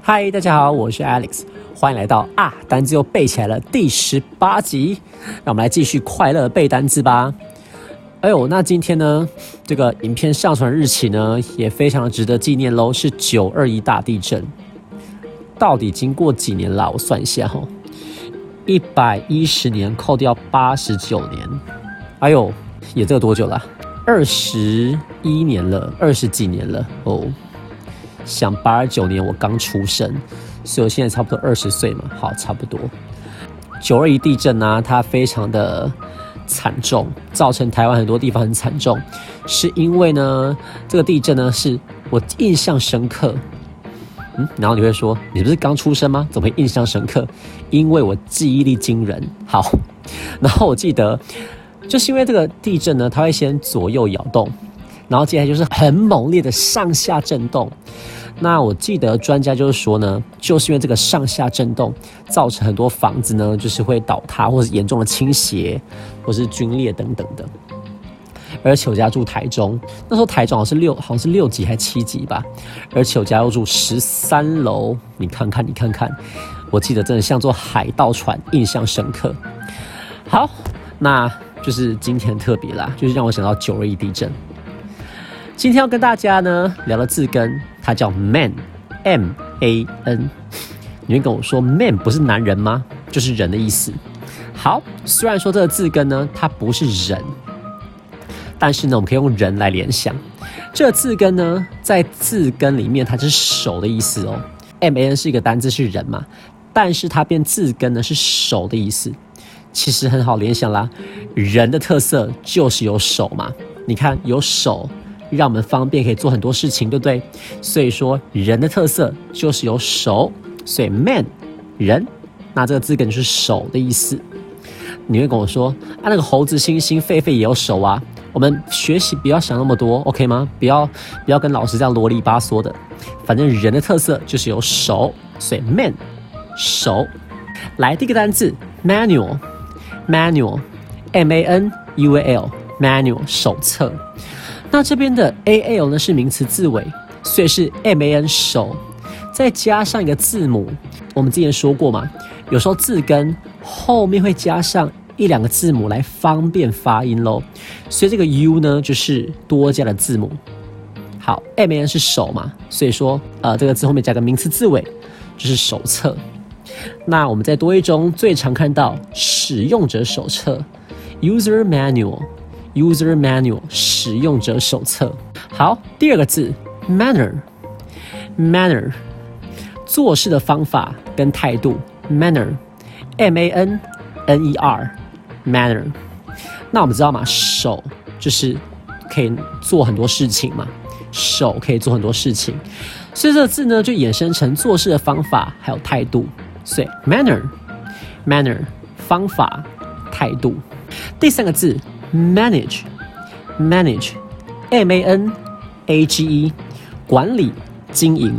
嗨，大家好，我是 Alex，欢迎来到啊单字又背起来了第十八集，让我们来继续快乐背单字吧。哎呦，那今天呢，这个影片上传日期呢也非常值得纪念喽，是九二一大地震。到底经过几年了？我算一下哈，一百一十年扣掉八十九年，哎呦，也这个多久了？二十一年了，二十几年了哦。想八十九年我刚出生，所以我现在差不多二十岁嘛，好，差不多。九二一地震呢，它非常的惨重，造成台湾很多地方很惨重，是因为呢，这个地震呢是我印象深刻。嗯，然后你会说，你不是刚出生吗？怎么会印象深刻？因为我记忆力惊人。好，然后我记得，就是因为这个地震呢，它会先左右摇动，然后接下来就是很猛烈的上下震动。那我记得专家就是说呢，就是因为这个上下震动，造成很多房子呢就是会倒塌，或是严重的倾斜，或是龟裂等等的。而且我家住台中，那时候台中好像是六，好像是六级还是七级吧。而且我家又住十三楼，你看看，你看看，我记得真的像坐海盗船，印象深刻。好，那就是今天特别啦，就是让我想到九二一地震。今天要跟大家呢聊的字根，它叫 man，m a n。你会跟我说 man 不是男人吗？就是人的意思。好，虽然说这个字根呢，它不是人，但是呢，我们可以用人来联想。这个字根呢，在字根里面，它是手的意思哦。m a n 是一个单字，是人嘛？但是它变字根呢，是手的意思。其实很好联想啦，人的特色就是有手嘛。你看，有手。让我们方便可以做很多事情，对不对？所以说人的特色就是有手，所以 man 人，那这个字根就是手的意思。你会跟我说啊，那个猴子、猩猩、狒狒也有手啊。我们学习不要想那么多，OK 吗？不要不要跟老师这样啰里吧嗦的。反正人的特色就是有手，所以 man 手。来第一个单字 manual，manual，m a n u a l，manual 手册。那这边的 a l 呢是名词字尾，所以是 m a n 手，再加上一个字母。我们之前说过嘛，有时候字根后面会加上一两个字母来方便发音喽。所以这个 u 呢就是多加的字母。好，m n 是手嘛，所以说呃这个字后面加个名词字尾就是手册。那我们在多一中最常看到使用者手册，user manual。User Manual 使用者手册。好，第二个字 Manner，Manner 做事的方法跟态度。，manner，m a n n e r Manner，。那我们知道嘛，手就是可以做很多事情嘛，手可以做很多事情，所以这个字呢就衍生成做事的方法还有态度。所以 Manner，Manner 方法态度。第三个字。Manage, manage, M A N A G E，管理、经营。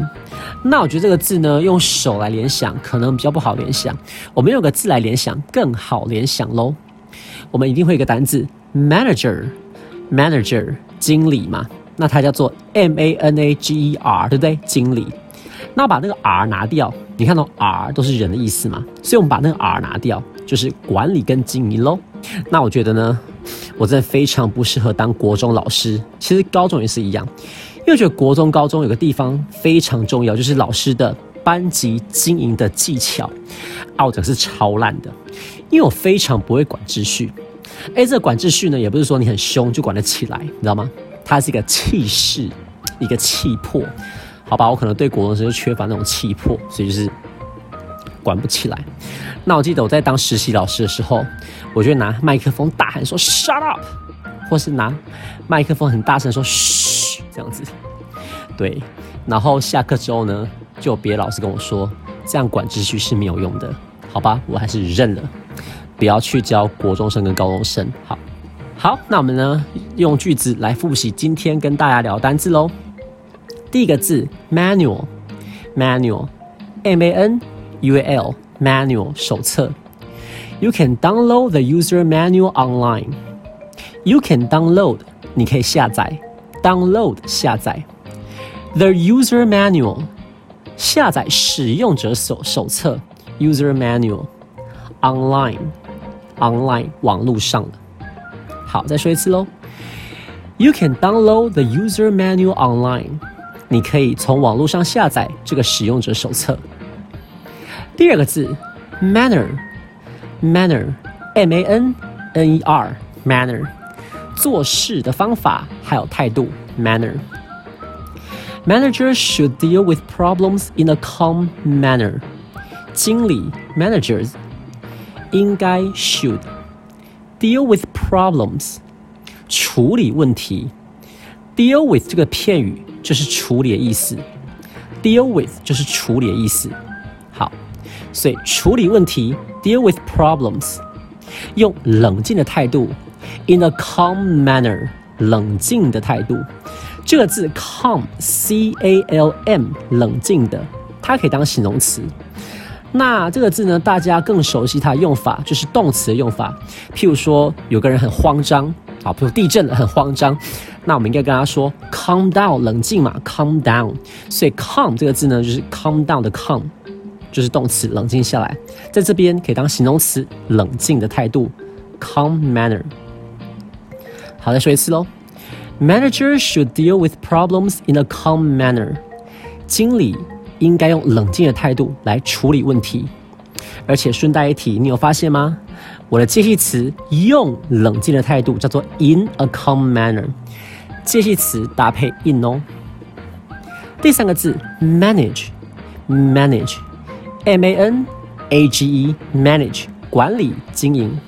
那我觉得这个字呢，用手来联想可能比较不好联想。我们用个字来联想更好联想喽。我们一定会一个单字，manager, manager，经理嘛。那它叫做 M A N A G E R，对不对？经理。那把那个 R 拿掉，你看到 R 都是人的意思嘛？所以我们把那个 R 拿掉，就是管理跟经营喽。那我觉得呢？我真的非常不适合当国中老师，其实高中也是一样，因为我觉得国中、高中有个地方非常重要，就是老师的班级经营的技巧，啊，我真是超烂的，因为我非常不会管秩序。哎，这个管秩序呢，也不是说你很凶就管得起来，你知道吗？它是一个气势，一个气魄，好吧？我可能对国中生就缺乏那种气魄，所以就是。管不起来。那我记得我在当实习老师的时候，我就拿麦克风大喊说 “shut up”，或是拿麦克风很大声说“嘘”这样子。对，然后下课之后呢，就别的老师跟我说，这样管秩序是没有用的。好吧，我还是认了，不要去教国中生跟高中生。好，好，那我们呢用句子来复习今天跟大家聊单字喽。第一个字 manual，manual，m a n。U A L manual 手册 You can download the user manual online. You can download，你可以下载，download 下载。The user manual，下载使用者手手册 ，user manual online online 网络上的。好，再说一次喽。You can download the user manual online. 你可以从网络上下载这个使用者手册。第二个字，manner，manner，m a n n e r，manner，做事的方法还有态度，manner。Managers should deal with problems in a calm manner。 经理 managers 应该 should deal with problems，处理问题。Deal with 这个片语就是处理的意思，deal with 就是处理的意思。好，所以处理问题，deal with problems，用冷静的态度，in a calm manner，冷静的态度。这个字 calm，c a l m，冷静的，它可以当形容词。那这个字呢，大家更熟悉它的用法，就是动词的用法。譬如说，有个人很慌张。啊，比如地震了，很慌张，那我们应该跟他说 calm down，冷静嘛，calm down。所以 calm 这个字呢，就是 calm down 的 calm，就是动词，冷静下来。在这边可以当形容词，冷静的态度，calm manner。好，再说一次喽，Managers should deal with problems in a calm manner。经理应该用冷静的态度来处理问题。而且顺带一提，你有发现吗？我的介系词用冷静的态度叫做 in a calm manner，介系词搭配 in 哦。第三个字 manage，manage，m a n a g e，manage 管理经营。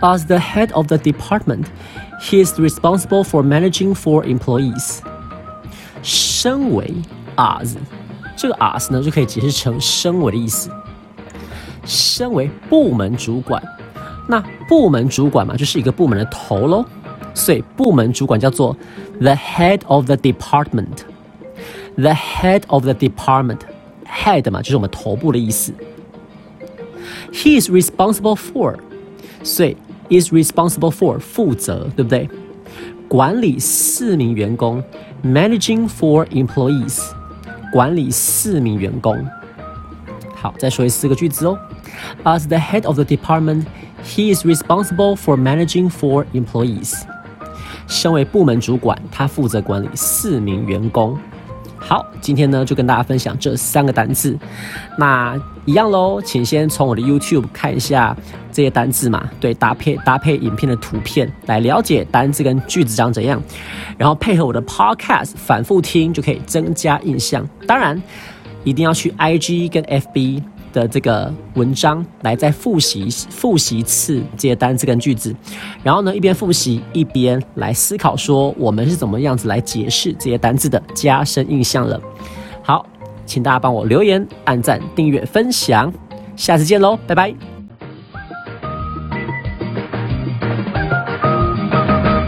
As the head of the department, he is responsible for managing four employees。身为 as， 这个 us 呢就可以解释成身为的意思。身为部门主管。那部门主管嘛，就是一个部门的头喽，所以部门主管叫做 the head of the department。the head of the department，head 嘛，就是我们头部的意思。He is responsible for，所以 is responsible for 负责，对不对？管理四名员工，managing four employees，管理四名员工。好，再说一四个句子哦。As the head of the department, he is responsible for managing four employees. 身为部门主管，他负责管理四名员工。好，今天呢就跟大家分享这三个单字。那一样喽，请先从我的 YouTube 看一下这些单字嘛，对，搭配搭配影片的图片来了解单字跟句子长怎样，然后配合我的 Podcast 反复听，就可以增加印象。当然。一定要去 IG 跟 FB 的这个文章来再复习复习一次这些单词跟句子，然后呢一边复习一边来思考说我们是怎么样子来解释这些单字的，加深印象了。好，请大家帮我留言、按赞、订阅、分享，下次见喽，拜拜。